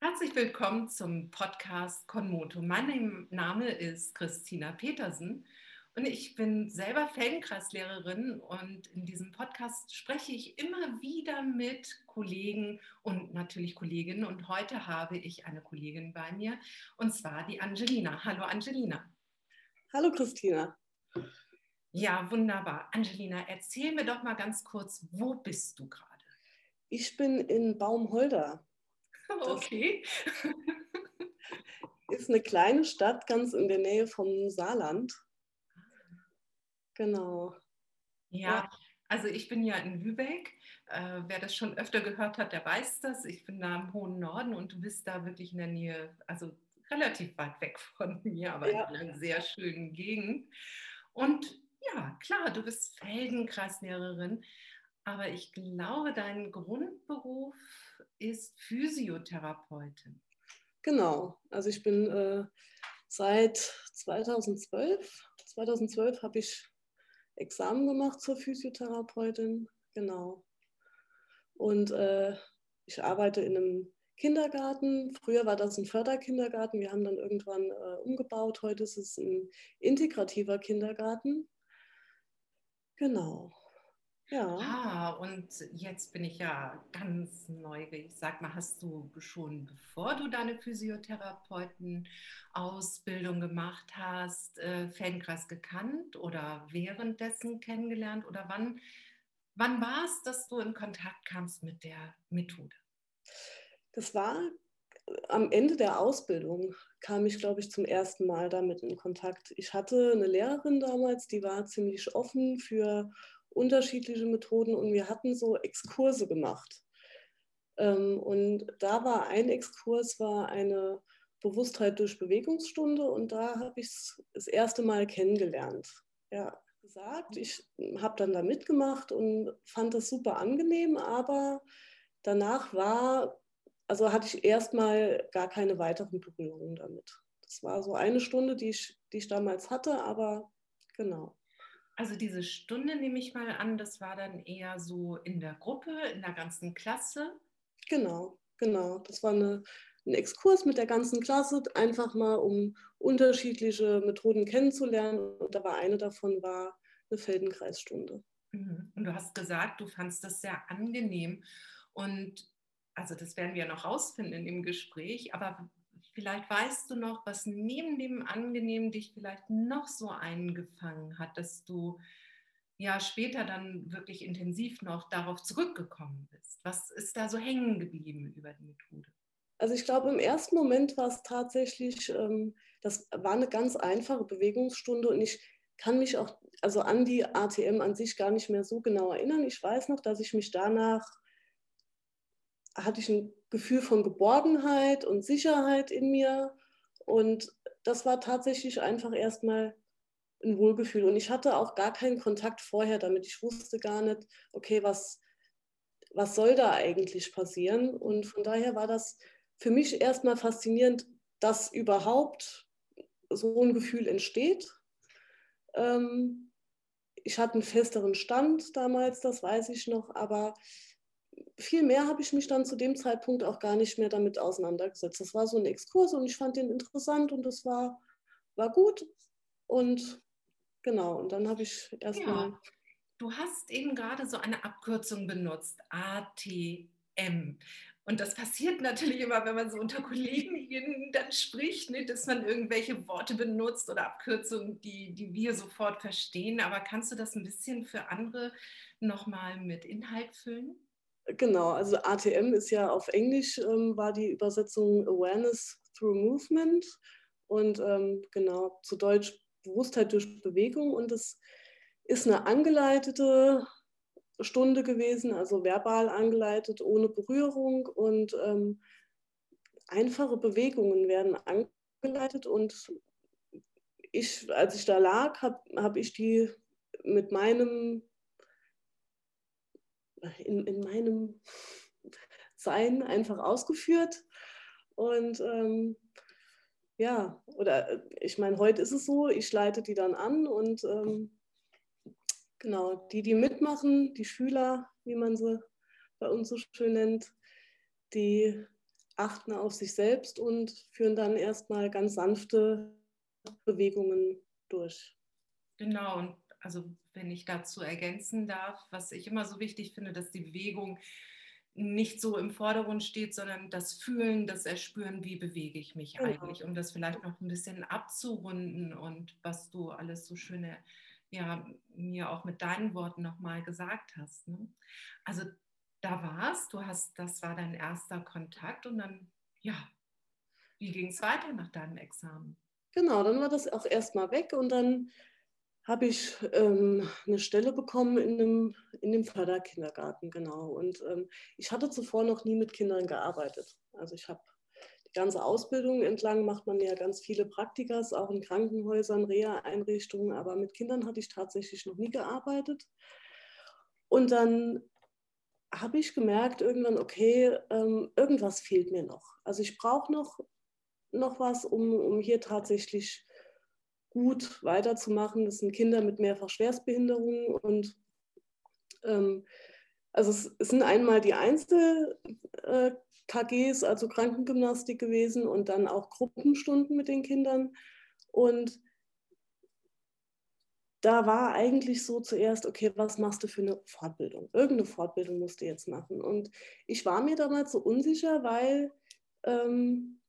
Herzlich willkommen zum Podcast Konmoto. Mein Name ist Christina Petersen und ich bin selber Feldenkreislehrerin und in diesem Podcast spreche ich immer wieder mit Kollegen und natürlich Kolleginnen und heute habe ich eine Kollegin bei mir und zwar die Angelina. Hallo Angelina. Hallo Christina. Ja, wunderbar. Angelina, erzähl mir doch mal ganz kurz, wo bist du gerade? Ich bin in Baumholder. Okay. ist eine kleine Stadt ganz in der Nähe vom Saarland. Genau. Ja, also ich bin ja in Lübeck. Äh, wer das schon öfter gehört hat, der weiß das. Ich bin da im hohen Norden und du bist da wirklich in der Nähe, also relativ weit weg von mir, aber ja. in einer sehr schönen Gegend. Und ja, klar, du bist Feldenkreislehrerin, aber ich glaube, dein Grundberuf ist Physiotherapeutin. Genau, also ich bin äh, seit 2012, 2012 habe ich Examen gemacht zur Physiotherapeutin, genau. Und äh, ich arbeite in einem Kindergarten. Früher war das ein Förderkindergarten. Wir haben dann irgendwann äh, umgebaut. Heute ist es ein integrativer Kindergarten. Genau. Ja. Ah, und jetzt bin ich ja ganz neugierig. Sag mal, hast du schon, bevor du deine Physiotherapeuten-Ausbildung gemacht hast, äh, Feldenkreis gekannt oder währenddessen kennengelernt? Oder wann, wann war es, dass du in Kontakt kamst mit der Methode? Das war äh, am Ende der Ausbildung kam ich, glaube ich, zum ersten Mal damit in Kontakt. Ich hatte eine Lehrerin damals, die war ziemlich offen für unterschiedliche Methoden und wir hatten so Exkurse gemacht. Ähm, und da war ein Exkurs, war eine Bewusstheit durch Bewegungsstunde und da habe ich es das erste Mal kennengelernt. Ja, gesagt, ich habe dann da mitgemacht und fand das super angenehm, aber danach war, also hatte ich erstmal gar keine weiteren Berührungen damit. Das war so eine Stunde, die ich, die ich damals hatte, aber genau. Also diese Stunde nehme ich mal an, das war dann eher so in der Gruppe, in der ganzen Klasse. Genau, genau. Das war eine, ein Exkurs mit der ganzen Klasse, einfach mal um unterschiedliche Methoden kennenzulernen. Und da war eine davon war eine Feldenkreisstunde. Mhm. Und du hast gesagt, du fandest das sehr angenehm. Und also das werden wir noch rausfinden in dem Gespräch, aber Vielleicht weißt du noch, was neben dem Angenehmen dich vielleicht noch so eingefangen hat, dass du ja später dann wirklich intensiv noch darauf zurückgekommen bist. Was ist da so hängen geblieben über die Methode? Also ich glaube, im ersten Moment war es tatsächlich, ähm, das war eine ganz einfache Bewegungsstunde und ich kann mich auch also an die ATM an sich gar nicht mehr so genau erinnern. Ich weiß noch, dass ich mich danach hatte ich ein Gefühl von Geborgenheit und Sicherheit in mir. Und das war tatsächlich einfach erstmal ein Wohlgefühl. Und ich hatte auch gar keinen Kontakt vorher damit. Ich wusste gar nicht, okay, was, was soll da eigentlich passieren? Und von daher war das für mich erstmal faszinierend, dass überhaupt so ein Gefühl entsteht. Ähm, ich hatte einen festeren Stand damals, das weiß ich noch, aber viel mehr habe ich mich dann zu dem Zeitpunkt auch gar nicht mehr damit auseinandergesetzt. Das war so ein Exkurs und ich fand den interessant und das war, war gut. Und genau, und dann habe ich erstmal. Ja. Du hast eben gerade so eine Abkürzung benutzt, ATM. Und das passiert natürlich immer, wenn man so unter Kollegen dann spricht, ne, dass man irgendwelche Worte benutzt oder Abkürzungen, die, die wir sofort verstehen. Aber kannst du das ein bisschen für andere nochmal mit Inhalt füllen? Genau, also ATM ist ja auf Englisch, ähm, war die Übersetzung Awareness Through Movement und ähm, genau zu Deutsch Bewusstheit durch Bewegung und es ist eine angeleitete Stunde gewesen, also verbal angeleitet, ohne Berührung und ähm, einfache Bewegungen werden angeleitet und ich, als ich da lag, habe hab ich die mit meinem in, in meinem Sein einfach ausgeführt. Und ähm, ja, oder äh, ich meine, heute ist es so, ich leite die dann an und ähm, genau, die, die mitmachen, die Schüler, wie man sie bei uns so schön nennt, die achten auf sich selbst und führen dann erstmal ganz sanfte Bewegungen durch. Genau, und also wenn ich dazu ergänzen darf, was ich immer so wichtig finde, dass die Bewegung nicht so im Vordergrund steht, sondern das Fühlen, das Erspüren, wie bewege ich mich genau. eigentlich, um das vielleicht noch ein bisschen abzurunden und was du alles so schöne, ja, mir auch mit deinen Worten nochmal gesagt hast. Ne? Also da warst, du hast, das war dein erster Kontakt und dann, ja, wie ging es weiter nach deinem Examen? Genau, dann war das auch erstmal weg und dann habe ich ähm, eine Stelle bekommen in einem, in dem Förderkindergarten, genau. Und ähm, ich hatte zuvor noch nie mit Kindern gearbeitet. Also ich habe die ganze Ausbildung entlang, macht man ja ganz viele Praktikas, auch in Krankenhäusern, Reha-Einrichtungen, aber mit Kindern hatte ich tatsächlich noch nie gearbeitet. Und dann habe ich gemerkt irgendwann, okay, ähm, irgendwas fehlt mir noch. Also ich brauche noch, noch was, um, um hier tatsächlich gut weiterzumachen. Das sind Kinder mit mehrfach Schwerstbehinderungen und ähm, also es, es, sind einmal die Einzel-KGs, äh, also Krankengymnastik gewesen und dann auch Gruppenstunden mit den Kindern. Und da war eigentlich so zuerst, okay, was machst du für eine Fortbildung? Irgendeine Fortbildung musst du jetzt machen. Und ich war mir damals so unsicher, weil ähm,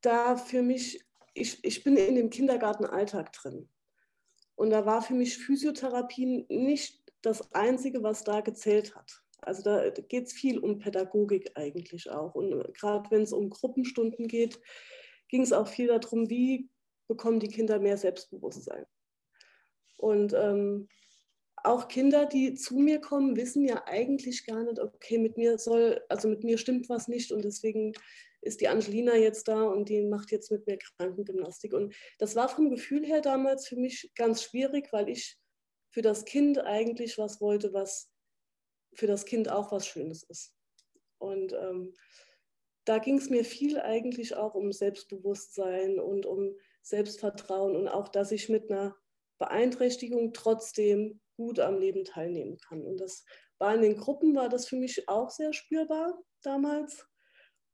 da für mich ich, ich bin in dem Kindergartenalltag drin. Und da war für mich Physiotherapie nicht das Einzige, was da gezählt hat. Also da geht es viel um Pädagogik eigentlich auch. Und gerade wenn es um Gruppenstunden geht, ging es auch viel darum, wie bekommen die Kinder mehr Selbstbewusstsein. Und ähm, auch Kinder, die zu mir kommen, wissen ja eigentlich gar nicht, okay, mit mir soll, also mit mir stimmt was nicht und deswegen ist die Angelina jetzt da und die macht jetzt mit mir Krankengymnastik. Und das war vom Gefühl her damals für mich ganz schwierig, weil ich für das Kind eigentlich was wollte, was für das Kind auch was Schönes ist. Und ähm, da ging es mir viel eigentlich auch um Selbstbewusstsein und um Selbstvertrauen und auch, dass ich mit einer Beeinträchtigung trotzdem gut am Leben teilnehmen kann. Und das war in den Gruppen, war das für mich auch sehr spürbar damals.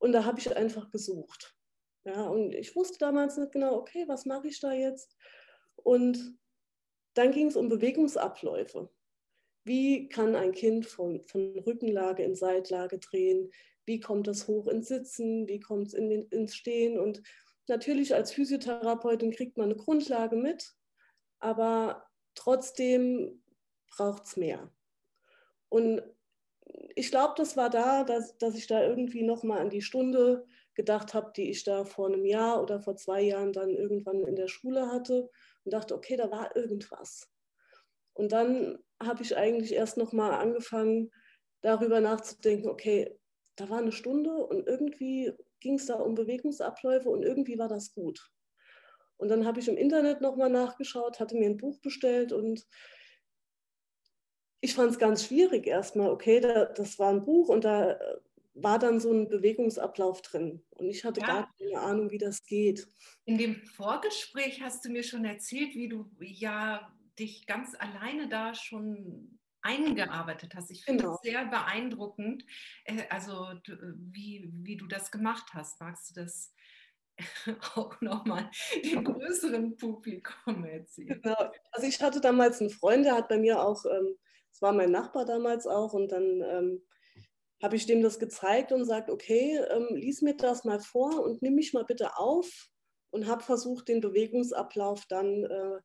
Und da habe ich einfach gesucht. Ja, und ich wusste damals nicht genau, okay, was mache ich da jetzt? Und dann ging es um Bewegungsabläufe. Wie kann ein Kind von, von Rückenlage in Seitlage drehen? Wie kommt es hoch ins Sitzen? Wie kommt es in ins Stehen? Und natürlich als Physiotherapeutin kriegt man eine Grundlage mit, aber trotzdem braucht es mehr. Und ich glaube, das war da, dass, dass ich da irgendwie nochmal an die Stunde gedacht habe, die ich da vor einem Jahr oder vor zwei Jahren dann irgendwann in der Schule hatte und dachte, okay, da war irgendwas. Und dann habe ich eigentlich erst nochmal angefangen, darüber nachzudenken, okay, da war eine Stunde und irgendwie ging es da um Bewegungsabläufe und irgendwie war das gut. Und dann habe ich im Internet nochmal nachgeschaut, hatte mir ein Buch bestellt und ich fand es ganz schwierig erstmal. Okay, da, das war ein Buch und da äh, war dann so ein Bewegungsablauf drin. Und ich hatte ja. gar keine Ahnung, wie das geht. In dem Vorgespräch hast du mir schon erzählt, wie du ja dich ganz alleine da schon eingearbeitet hast. Ich finde es genau. sehr beeindruckend, äh, also wie, wie du das gemacht hast. Magst du das auch nochmal dem größeren Publikum erzählen? Genau. Also ich hatte damals einen Freund, der hat bei mir auch ähm, das war mein Nachbar damals auch und dann ähm, habe ich dem das gezeigt und sagt, okay, ähm, lies mir das mal vor und nimm mich mal bitte auf und habe versucht, den Bewegungsablauf dann äh,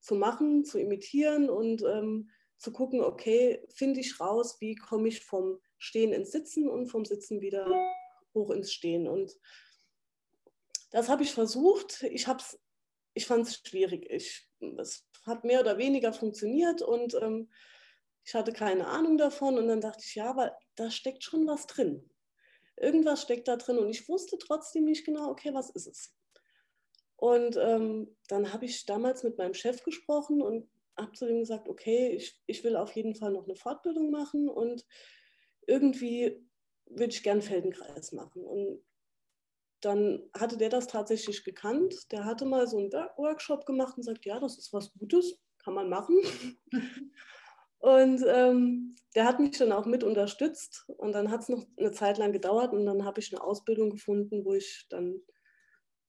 zu machen, zu imitieren und ähm, zu gucken, okay, finde ich raus, wie komme ich vom Stehen ins Sitzen und vom Sitzen wieder hoch ins Stehen. Und das habe ich versucht. Ich, ich fand es schwierig. Ich, es hat mehr oder weniger funktioniert und ähm, ich hatte keine Ahnung davon und dann dachte ich, ja, aber da steckt schon was drin. Irgendwas steckt da drin und ich wusste trotzdem nicht genau, okay, was ist es? Und ähm, dann habe ich damals mit meinem Chef gesprochen und habe zu ihm gesagt, okay, ich, ich will auf jeden Fall noch eine Fortbildung machen und irgendwie würde ich gern Feldenkreis machen. Und dann hatte der das tatsächlich gekannt. Der hatte mal so einen Workshop gemacht und sagt, ja, das ist was Gutes, kann man machen. Und ähm, der hat mich dann auch mit unterstützt. Und dann hat es noch eine Zeit lang gedauert und dann habe ich eine Ausbildung gefunden, wo ich dann,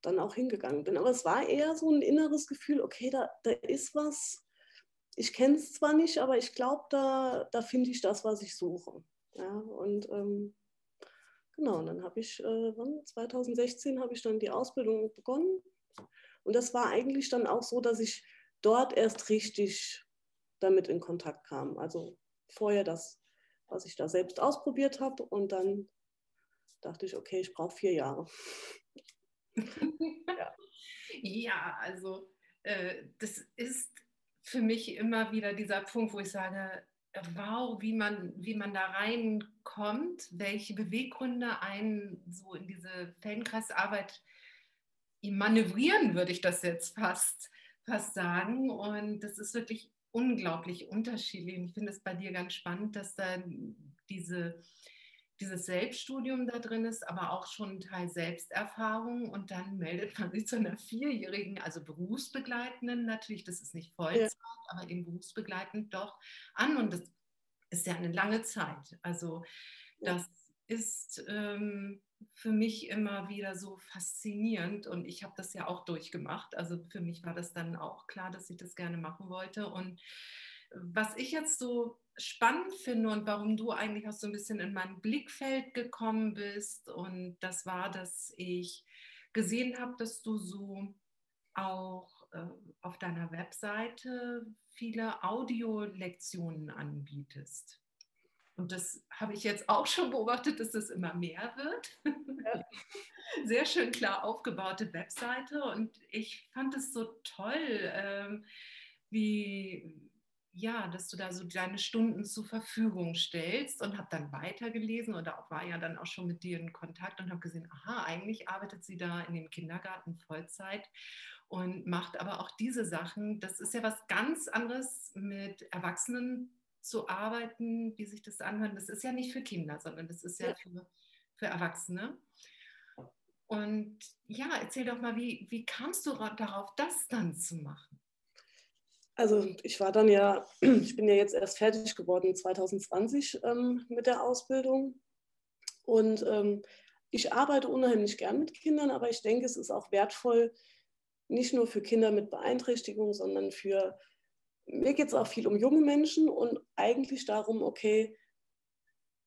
dann auch hingegangen bin. Aber es war eher so ein inneres Gefühl, okay, da, da ist was. Ich kenne es zwar nicht, aber ich glaube, da, da finde ich das, was ich suche. Ja, und ähm, genau, und dann habe ich, äh, 2016 habe ich dann die Ausbildung begonnen. Und das war eigentlich dann auch so, dass ich dort erst richtig damit in Kontakt kam. Also vorher das, was ich da selbst ausprobiert habe und dann dachte ich, okay, ich brauche vier Jahre. ja. ja, also äh, das ist für mich immer wieder dieser Punkt, wo ich sage, wow, wie man, wie man da reinkommt, welche Beweggründe einen so in diese Feldenkreisarbeit manövrieren, würde ich das jetzt fast, fast sagen. Und das ist wirklich unglaublich unterschiedlich. Und ich finde es bei dir ganz spannend, dass da diese, dieses Selbststudium da drin ist, aber auch schon ein Teil Selbsterfahrung. Und dann meldet man sich zu einer vierjährigen, also berufsbegleitenden, natürlich, das ist nicht Vollzeit, ja. aber eben berufsbegleitend doch an. Und das ist ja eine lange Zeit. Also das ist ähm, für mich immer wieder so faszinierend und ich habe das ja auch durchgemacht. Also für mich war das dann auch klar, dass ich das gerne machen wollte. Und was ich jetzt so spannend finde und warum du eigentlich auch so ein bisschen in mein Blickfeld gekommen bist und das war, dass ich gesehen habe, dass du so auch äh, auf deiner Webseite viele Audiolektionen anbietest. Und das habe ich jetzt auch schon beobachtet, dass das immer mehr wird. Ja. Sehr schön klar aufgebaute Webseite. Und ich fand es so toll, ähm, wie, ja, dass du da so deine Stunden zur Verfügung stellst und habe dann weitergelesen oder auch war ja dann auch schon mit dir in Kontakt und habe gesehen, aha, eigentlich arbeitet sie da in dem Kindergarten Vollzeit und macht aber auch diese Sachen. Das ist ja was ganz anderes mit Erwachsenen zu arbeiten, wie sich das anhört. Das ist ja nicht für Kinder, sondern das ist ja, ja. Für, für Erwachsene. Und ja, erzähl doch mal, wie, wie kamst du darauf, das dann zu machen? Also ich war dann ja, ich bin ja jetzt erst fertig geworden 2020 ähm, mit der Ausbildung. Und ähm, ich arbeite unheimlich gern mit Kindern, aber ich denke, es ist auch wertvoll, nicht nur für Kinder mit Beeinträchtigung, sondern für mir geht es auch viel um junge Menschen und eigentlich darum, okay,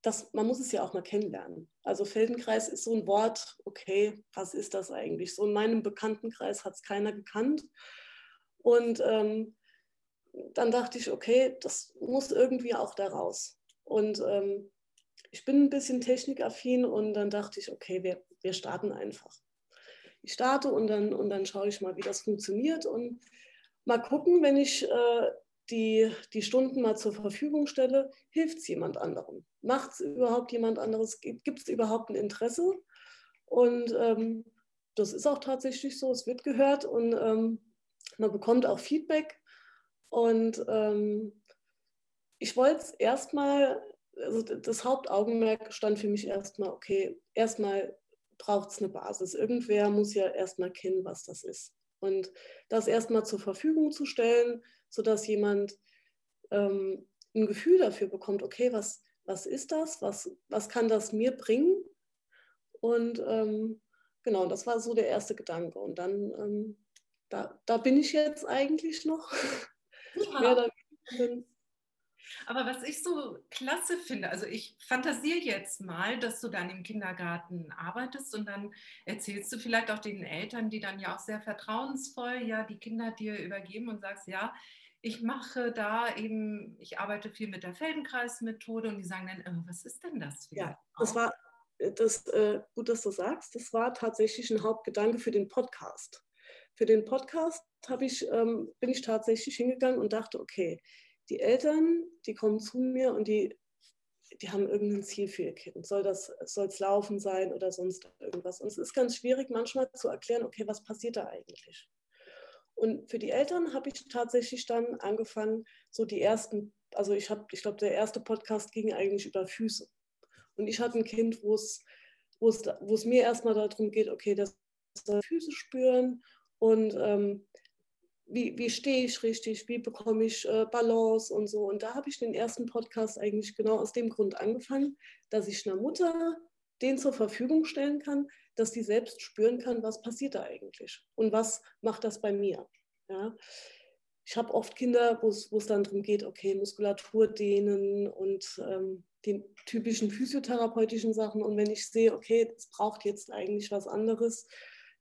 das, man muss es ja auch mal kennenlernen. Also Feldenkreis ist so ein Wort, okay, was ist das eigentlich? So in meinem Bekanntenkreis hat es keiner gekannt. Und ähm, dann dachte ich, okay, das muss irgendwie auch da raus. Und ähm, ich bin ein bisschen technikaffin und dann dachte ich, okay, wir, wir starten einfach. Ich starte und dann, und dann schaue ich mal, wie das funktioniert. Und mal gucken, wenn ich äh, die, die Stunden mal zur Verfügung stelle, hilft es jemand anderem? Macht es überhaupt jemand anderes? Gibt es überhaupt ein Interesse? Und ähm, das ist auch tatsächlich so, es wird gehört und ähm, man bekommt auch Feedback. Und ähm, ich wollte es erstmal, also das Hauptaugenmerk stand für mich erstmal, okay, erstmal braucht es eine Basis. Irgendwer muss ja erstmal kennen, was das ist. Und das erstmal zur Verfügung zu stellen, sodass jemand ähm, ein Gefühl dafür bekommt, okay, was, was ist das? Was, was kann das mir bringen? Und ähm, genau, das war so der erste Gedanke. Und dann, ähm, da, da bin ich jetzt eigentlich noch. Ja. Aber was ich so klasse finde, also ich fantasiere jetzt mal, dass du dann im Kindergarten arbeitest und dann erzählst du vielleicht auch den Eltern, die dann ja auch sehr vertrauensvoll ja die Kinder dir übergeben und sagst, ja, ich mache da eben, ich arbeite viel mit der Feldenkreismethode und die sagen dann, äh, was ist denn das? Ja, das war äh, das, äh, gut, dass du sagst, das war tatsächlich ein Hauptgedanke für den Podcast. Für den Podcast ich, ähm, bin ich tatsächlich hingegangen und dachte, okay, die Eltern, die kommen zu mir und die, die haben irgendein Ziel für ihr Kind. Soll das, soll es laufen sein oder sonst irgendwas? Und es ist ganz schwierig manchmal zu erklären, okay, was passiert da eigentlich? Und für die Eltern habe ich tatsächlich dann angefangen, so die ersten, also ich habe, ich glaube, der erste Podcast ging eigentlich über Füße. Und ich hatte ein Kind, wo es, wo es, wo es mir erstmal darum geht, okay, das soll Füße spüren und ähm, wie, wie stehe ich richtig, wie bekomme ich äh, Balance und so. Und da habe ich den ersten Podcast eigentlich genau aus dem Grund angefangen, dass ich einer Mutter den zur Verfügung stellen kann, dass die selbst spüren kann, was passiert da eigentlich und was macht das bei mir. Ja? Ich habe oft Kinder, wo es dann darum geht, okay, Muskulatur dehnen und ähm, die typischen physiotherapeutischen Sachen. Und wenn ich sehe, okay, es braucht jetzt eigentlich was anderes,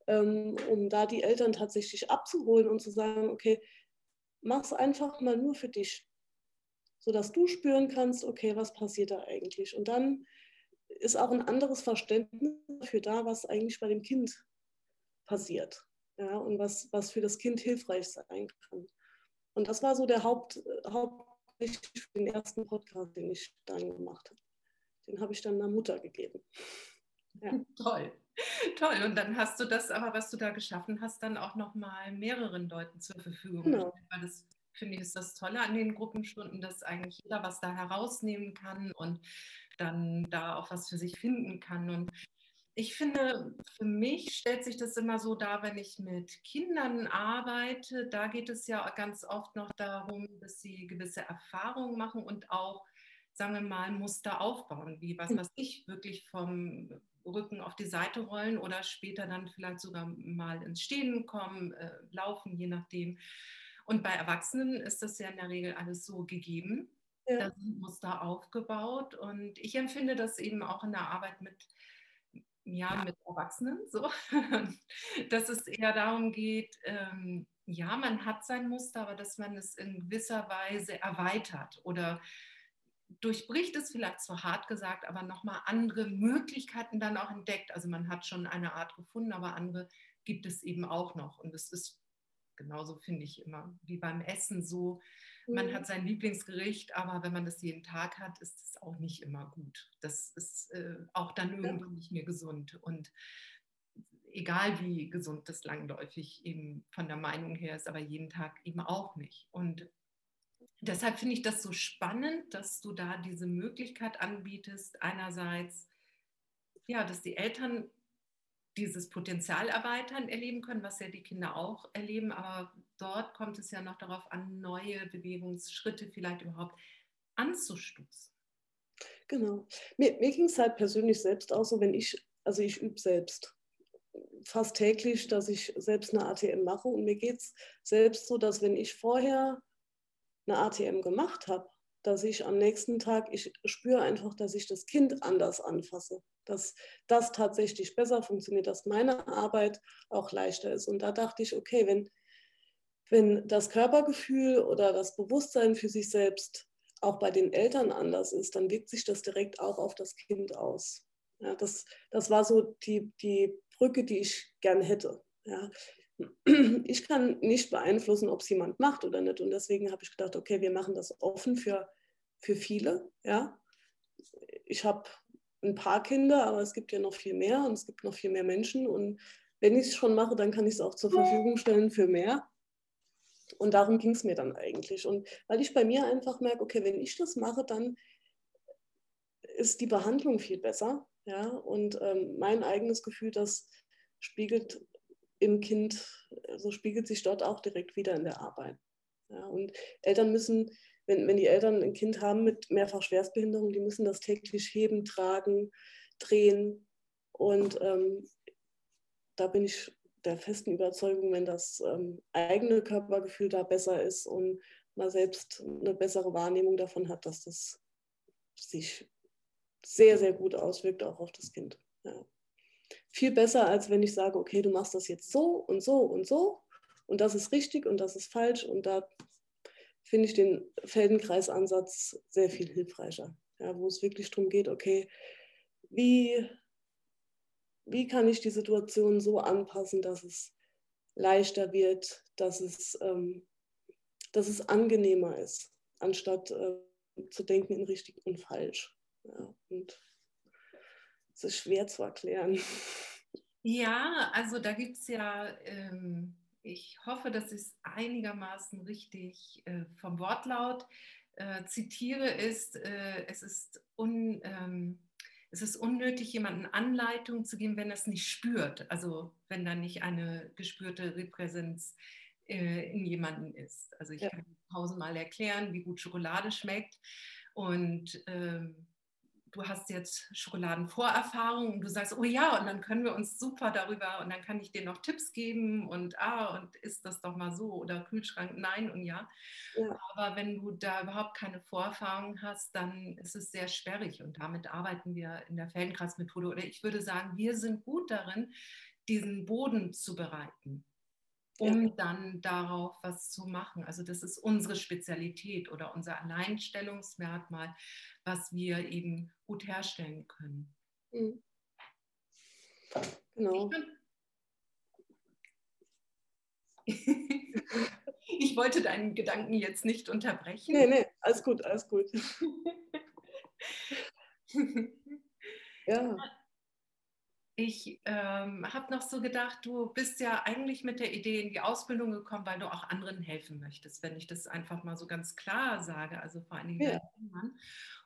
um da die Eltern tatsächlich abzuholen und zu sagen, okay, mach es einfach mal nur für dich, sodass du spüren kannst, okay, was passiert da eigentlich. Und dann ist auch ein anderes Verständnis dafür da, was eigentlich bei dem Kind passiert ja, und was, was für das Kind hilfreich sein kann. Und das war so der Haupt, Haupt für den ersten Podcast, den ich dann gemacht habe. Den habe ich dann meiner Mutter gegeben. Ja. Toll. Toll. Und dann hast du das aber, was du da geschaffen hast, dann auch nochmal mehreren Leuten zur Verfügung genau. gestellt. Weil das finde ich ist das Tolle an den Gruppenstunden, dass eigentlich jeder was da herausnehmen kann und dann da auch was für sich finden kann. Und ich finde, für mich stellt sich das immer so dar, wenn ich mit Kindern arbeite, da geht es ja ganz oft noch darum, dass sie gewisse Erfahrungen machen und auch, sagen wir mal, Muster aufbauen, wie was hm. was ich wirklich vom Rücken auf die Seite rollen oder später dann vielleicht sogar mal ins Stehen kommen, äh, laufen, je nachdem. Und bei Erwachsenen ist das ja in der Regel alles so gegeben. Ja. Da sind Muster aufgebaut und ich empfinde das eben auch in der Arbeit mit, ja, mit Erwachsenen so, dass es eher darum geht, ähm, ja, man hat sein Muster, aber dass man es in gewisser Weise erweitert oder durchbricht es vielleicht zu hart gesagt, aber nochmal andere Möglichkeiten dann auch entdeckt. Also man hat schon eine Art gefunden, aber andere gibt es eben auch noch. Und es ist genauso, finde ich immer, wie beim Essen so. Man mhm. hat sein Lieblingsgericht, aber wenn man das jeden Tag hat, ist es auch nicht immer gut. Das ist äh, auch dann irgendwann nicht mehr gesund. Und egal wie gesund das langläufig eben von der Meinung her ist, aber jeden Tag eben auch nicht. Und deshalb finde ich das so spannend, dass du da diese Möglichkeit anbietest, einerseits, ja, dass die Eltern dieses Potenzial erweitern erleben können, was ja die Kinder auch erleben, aber dort kommt es ja noch darauf an, neue Bewegungsschritte vielleicht überhaupt anzustoßen. Genau. Mir, mir ging es halt persönlich selbst auch so, wenn ich, also ich übe selbst fast täglich, dass ich selbst eine ATM mache und mir geht es selbst so, dass wenn ich vorher eine ATM gemacht habe, dass ich am nächsten Tag, ich spüre einfach, dass ich das Kind anders anfasse, dass das tatsächlich besser funktioniert, dass meine Arbeit auch leichter ist. Und da dachte ich, okay, wenn, wenn das Körpergefühl oder das Bewusstsein für sich selbst auch bei den Eltern anders ist, dann wirkt sich das direkt auch auf das Kind aus. Ja, das, das war so die, die Brücke, die ich gern hätte. Ja ich kann nicht beeinflussen, ob es jemand macht oder nicht. Und deswegen habe ich gedacht, okay, wir machen das offen für, für viele. Ja? Ich habe ein paar Kinder, aber es gibt ja noch viel mehr und es gibt noch viel mehr Menschen. Und wenn ich es schon mache, dann kann ich es auch zur Verfügung stellen für mehr. Und darum ging es mir dann eigentlich. Und weil ich bei mir einfach merke, okay, wenn ich das mache, dann ist die Behandlung viel besser. Ja? Und ähm, mein eigenes Gefühl, das spiegelt im Kind, so also spiegelt sich dort auch direkt wieder in der Arbeit. Ja, und Eltern müssen, wenn, wenn die Eltern ein Kind haben mit mehrfach Schwerstbehinderung, die müssen das täglich heben, tragen, drehen. Und ähm, da bin ich der festen Überzeugung, wenn das ähm, eigene Körpergefühl da besser ist und man selbst eine bessere Wahrnehmung davon hat, dass das sich sehr, sehr gut auswirkt, auch auf das Kind. Ja viel besser, als wenn ich sage, okay, du machst das jetzt so und so und so und das ist richtig und das ist falsch und da finde ich den Feldenkreisansatz sehr viel hilfreicher, ja, wo es wirklich darum geht, okay, wie, wie kann ich die Situation so anpassen, dass es leichter wird, dass es, ähm, dass es angenehmer ist, anstatt äh, zu denken in richtig und falsch. Ja, und es ist schwer zu erklären. Ja, also da gibt es ja, ähm, ich hoffe, dass ich es einigermaßen richtig äh, vom Wortlaut äh, zitiere, ist, äh, es, ist un, ähm, es ist unnötig, jemandem Anleitung zu geben, wenn er es nicht spürt. Also wenn da nicht eine gespürte Repräsenz äh, in jemanden ist. Also ich ja. kann tausendmal erklären, wie gut Schokolade schmeckt. Und ähm, du hast jetzt Schokoladenvorerfahrung und du sagst, oh ja, und dann können wir uns super darüber und dann kann ich dir noch Tipps geben und ah, und ist das doch mal so oder Kühlschrank, nein und ja. ja. Aber wenn du da überhaupt keine Vorerfahrung hast, dann ist es sehr sperrig und damit arbeiten wir in der Feldenkreismethode oder ich würde sagen, wir sind gut darin, diesen Boden zu bereiten um ja. dann darauf was zu machen. Also das ist unsere Spezialität oder unser Alleinstellungsmerkmal, was wir eben gut herstellen können. Mhm. Genau. Ich wollte deinen Gedanken jetzt nicht unterbrechen. Nee, nee, alles gut, alles gut. ja. Ich ähm, habe noch so gedacht, du bist ja eigentlich mit der Idee in die Ausbildung gekommen, weil du auch anderen helfen möchtest, wenn ich das einfach mal so ganz klar sage, also vor allen Dingen ja. Kindern.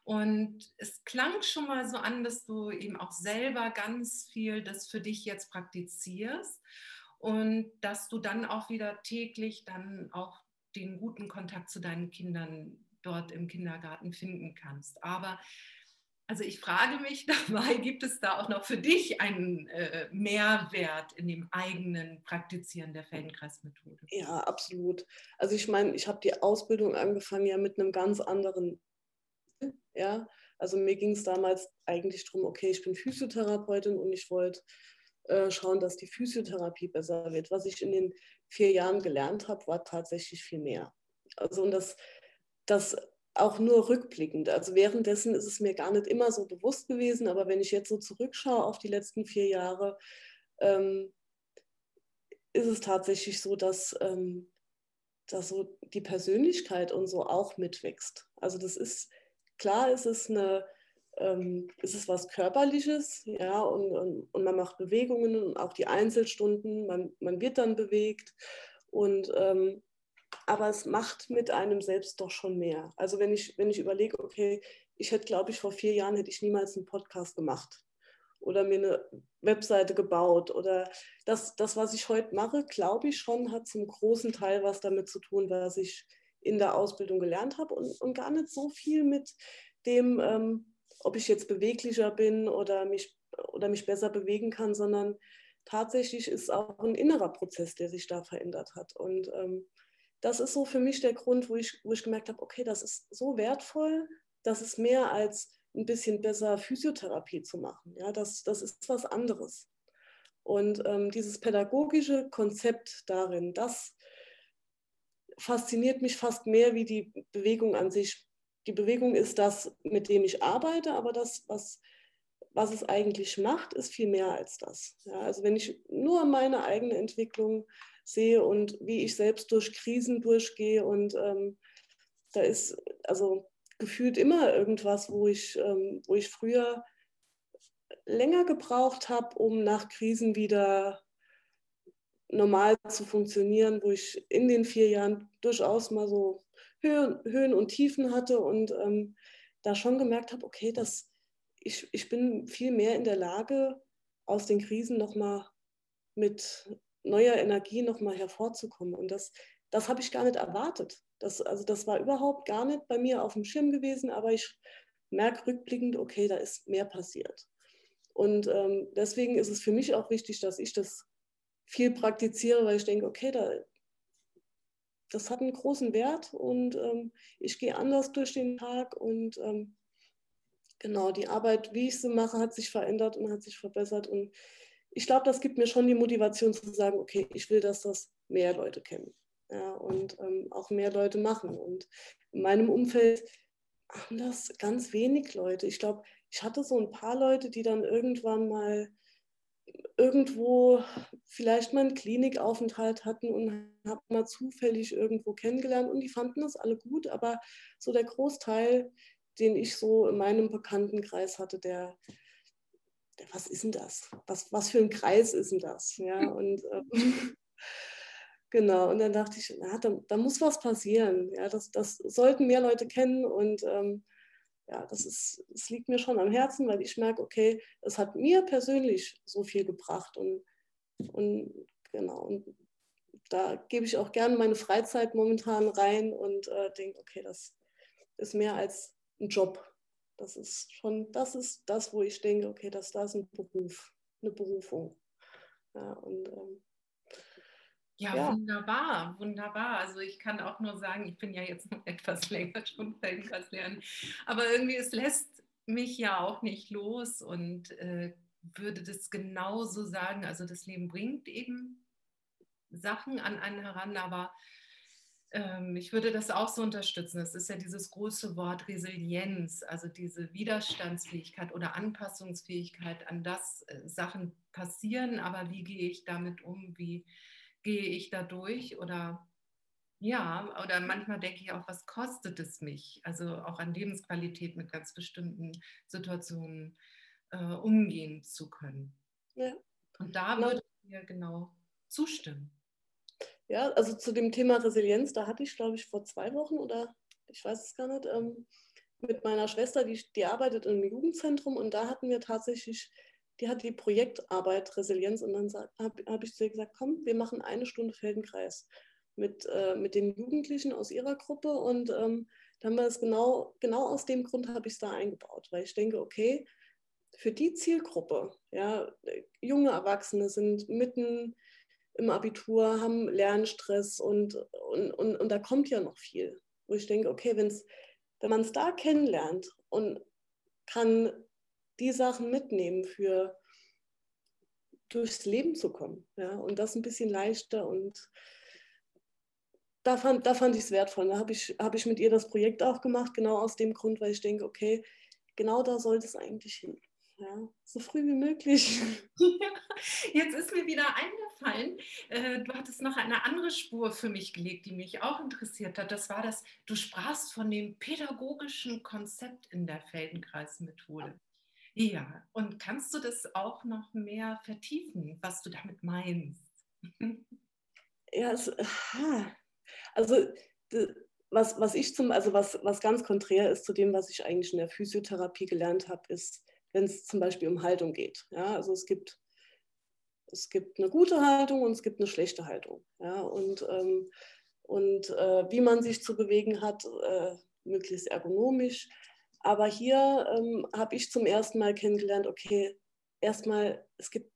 Und es klang schon mal so an, dass du eben auch selber ganz viel das für dich jetzt praktizierst und dass du dann auch wieder täglich dann auch den guten Kontakt zu deinen Kindern dort im Kindergarten finden kannst. Aber also ich frage mich dabei, gibt es da auch noch für dich einen äh, Mehrwert in dem eigenen Praktizieren der Feldenkreismethode? Ja, absolut. Also ich meine, ich habe die Ausbildung angefangen ja mit einem ganz anderen, ja. Also mir ging es damals eigentlich darum, okay, ich bin Physiotherapeutin und ich wollte äh, schauen, dass die Physiotherapie besser wird. Was ich in den vier Jahren gelernt habe, war tatsächlich viel mehr. Also und das, das auch nur rückblickend. Also währenddessen ist es mir gar nicht immer so bewusst gewesen, aber wenn ich jetzt so zurückschaue auf die letzten vier Jahre, ähm, ist es tatsächlich so, dass, ähm, dass so die Persönlichkeit und so auch mitwächst. Also das ist, klar ist es eine, ähm, ist es was Körperliches, ja, und, und, und, man macht Bewegungen und auch die Einzelstunden, man, man wird dann bewegt und ähm, aber es macht mit einem selbst doch schon mehr. Also wenn ich, wenn ich überlege, okay, ich hätte, glaube ich, vor vier Jahren hätte ich niemals einen Podcast gemacht oder mir eine Webseite gebaut oder das, das was ich heute mache, glaube ich schon, hat zum großen Teil was damit zu tun, was ich in der Ausbildung gelernt habe und, und gar nicht so viel mit dem, ähm, ob ich jetzt beweglicher bin oder mich, oder mich besser bewegen kann, sondern tatsächlich ist auch ein innerer Prozess, der sich da verändert hat. Und ähm, das ist so für mich der Grund, wo ich, wo ich gemerkt habe, okay, das ist so wertvoll, das ist mehr als ein bisschen besser Physiotherapie zu machen. Ja, das, das ist was anderes. Und ähm, dieses pädagogische Konzept darin, das fasziniert mich fast mehr wie die Bewegung an sich. Die Bewegung ist das, mit dem ich arbeite, aber das, was, was es eigentlich macht, ist viel mehr als das. Ja, also wenn ich nur meine eigene Entwicklung sehe und wie ich selbst durch Krisen durchgehe. Und ähm, da ist also gefühlt immer irgendwas, wo ich, ähm, wo ich früher länger gebraucht habe, um nach Krisen wieder normal zu funktionieren, wo ich in den vier Jahren durchaus mal so Höhen, Höhen und Tiefen hatte und ähm, da schon gemerkt habe, okay, das, ich, ich bin viel mehr in der Lage, aus den Krisen nochmal mit neuer Energie nochmal hervorzukommen. Und das, das habe ich gar nicht erwartet. Das, also das war überhaupt gar nicht bei mir auf dem Schirm gewesen, aber ich merke rückblickend, okay, da ist mehr passiert. Und ähm, deswegen ist es für mich auch wichtig, dass ich das viel praktiziere, weil ich denke, okay, da, das hat einen großen Wert und ähm, ich gehe anders durch den Tag und ähm, genau, die Arbeit, wie ich sie mache, hat sich verändert und hat sich verbessert und ich glaube, das gibt mir schon die Motivation zu sagen, okay, ich will, dass das mehr Leute kennen ja, und ähm, auch mehr Leute machen. Und in meinem Umfeld haben das ganz wenig Leute. Ich glaube, ich hatte so ein paar Leute, die dann irgendwann mal irgendwo vielleicht mal einen Klinikaufenthalt hatten und habe mal zufällig irgendwo kennengelernt und die fanden das alle gut, aber so der Großteil, den ich so in meinem Bekanntenkreis hatte, der, was ist denn das? Was, was für ein Kreis ist denn das? Ja, und ähm, genau, und dann dachte ich, na, da, da, muss was passieren. Ja, das, das sollten mehr Leute kennen und ähm, ja, das ist, es liegt mir schon am Herzen, weil ich merke, okay, es hat mir persönlich so viel gebracht und, und genau, und da gebe ich auch gerne meine Freizeit momentan rein und äh, denke, okay, das ist mehr als ein Job. Das ist schon, das ist das, wo ich denke, okay, das, das ist ein Beruf, eine Berufung. Ja, und ähm, ja, ja, wunderbar, wunderbar. Also ich kann auch nur sagen, ich bin ja jetzt noch etwas länger schon Feldenkreis lernen, aber irgendwie es lässt mich ja auch nicht los und äh, würde das genauso sagen. Also das Leben bringt eben Sachen an einen heran, aber ähm, ich würde das auch so unterstützen. Das ist ja dieses große Wort Resilienz, also diese Widerstandsfähigkeit oder Anpassungsfähigkeit an das äh, Sachen passieren, aber wie gehe ich damit um, wie gehe ich da durch oder ja, oder manchmal denke ich auch, was kostet es mich? Also auch an Lebensqualität mit ganz bestimmten Situationen äh, umgehen zu können. Ja. Und da würde ich mir genau zustimmen. Ja, also zu dem Thema Resilienz, da hatte ich, glaube ich, vor zwei Wochen oder ich weiß es gar nicht, ähm, mit meiner Schwester, die, die arbeitet im Jugendzentrum und da hatten wir tatsächlich, die hat die Projektarbeit Resilienz und dann habe hab ich zu ihr gesagt, komm, wir machen eine Stunde Feldenkreis mit, äh, mit den Jugendlichen aus ihrer Gruppe und ähm, dann haben wir es genau, genau aus dem Grund habe ich es da eingebaut, weil ich denke, okay, für die Zielgruppe, ja, junge Erwachsene sind mitten im Abitur, haben Lernstress und, und, und, und da kommt ja noch viel. Wo ich denke, okay, wenn's, wenn man es da kennenlernt und kann die Sachen mitnehmen für durchs Leben zu kommen. Ja, und das ein bisschen leichter und da fand, da fand ich es wertvoll. Da habe ich, hab ich mit ihr das Projekt auch gemacht, genau aus dem Grund, weil ich denke, okay, genau da sollte es eigentlich hin. Ja, so früh wie möglich. jetzt ist mir wieder eingefallen, äh, du hattest noch eine andere Spur für mich gelegt, die mich auch interessiert hat. Das war das, du sprachst von dem pädagogischen Konzept in der Feldenkreismethode. Ja, und kannst du das auch noch mehr vertiefen, was du damit meinst? Ja, es, also was, was ich zum, also was, was ganz konträr ist zu dem, was ich eigentlich in der Physiotherapie gelernt habe, ist, wenn es zum Beispiel um Haltung geht. Ja, also es gibt, es gibt eine gute Haltung und es gibt eine schlechte Haltung. Ja, und ähm, und äh, wie man sich zu bewegen hat, äh, möglichst ergonomisch. Aber hier ähm, habe ich zum ersten Mal kennengelernt, okay, erstmal, es gibt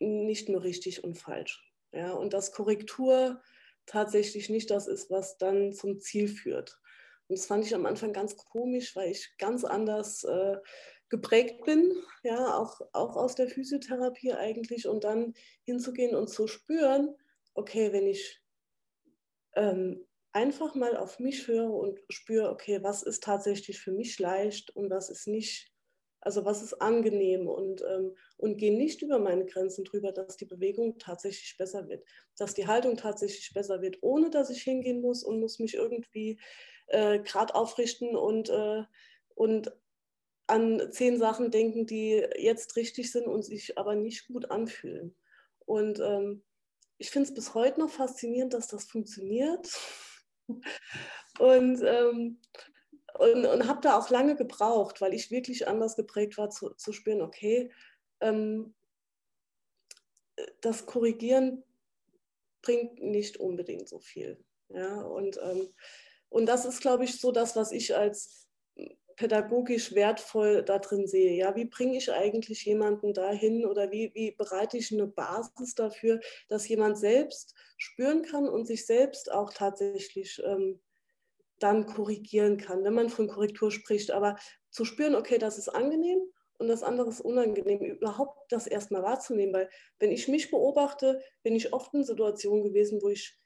nicht nur richtig und falsch. Ja, und dass Korrektur tatsächlich nicht das ist, was dann zum Ziel führt. Und das fand ich am Anfang ganz komisch, weil ich ganz anders äh, geprägt bin, ja, auch, auch aus der Physiotherapie eigentlich, und dann hinzugehen und zu spüren, okay, wenn ich ähm, einfach mal auf mich höre und spüre, okay, was ist tatsächlich für mich leicht und was ist nicht, also was ist angenehm und, ähm, und gehe nicht über meine Grenzen drüber, dass die Bewegung tatsächlich besser wird, dass die Haltung tatsächlich besser wird, ohne dass ich hingehen muss und muss mich irgendwie äh, gerade aufrichten und, äh, und an zehn Sachen denken, die jetzt richtig sind und sich aber nicht gut anfühlen. Und ähm, ich finde es bis heute noch faszinierend, dass das funktioniert. Und, ähm, und, und habe da auch lange gebraucht, weil ich wirklich anders geprägt war, zu, zu spüren, okay, ähm, das Korrigieren bringt nicht unbedingt so viel. Ja, und, ähm, und das ist, glaube ich, so das, was ich als pädagogisch wertvoll da drin sehe. Ja, wie bringe ich eigentlich jemanden dahin oder wie, wie bereite ich eine Basis dafür, dass jemand selbst spüren kann und sich selbst auch tatsächlich ähm, dann korrigieren kann, wenn man von Korrektur spricht. Aber zu spüren, okay, das ist angenehm und das andere ist unangenehm, überhaupt das erstmal wahrzunehmen. Weil wenn ich mich beobachte, bin ich oft in Situationen gewesen, wo ich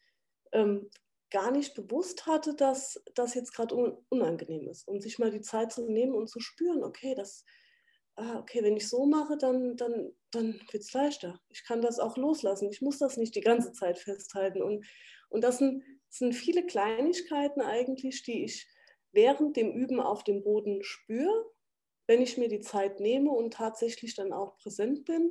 ähm, gar nicht bewusst hatte, dass das jetzt gerade unangenehm ist. Und sich mal die Zeit zu nehmen und zu spüren, okay, das, ah, okay, wenn ich so mache, dann, dann, dann wird es leichter. Ich kann das auch loslassen. Ich muss das nicht die ganze Zeit festhalten. Und, und das sind, sind viele Kleinigkeiten eigentlich, die ich während dem Üben auf dem Boden spüre, wenn ich mir die Zeit nehme und tatsächlich dann auch präsent bin.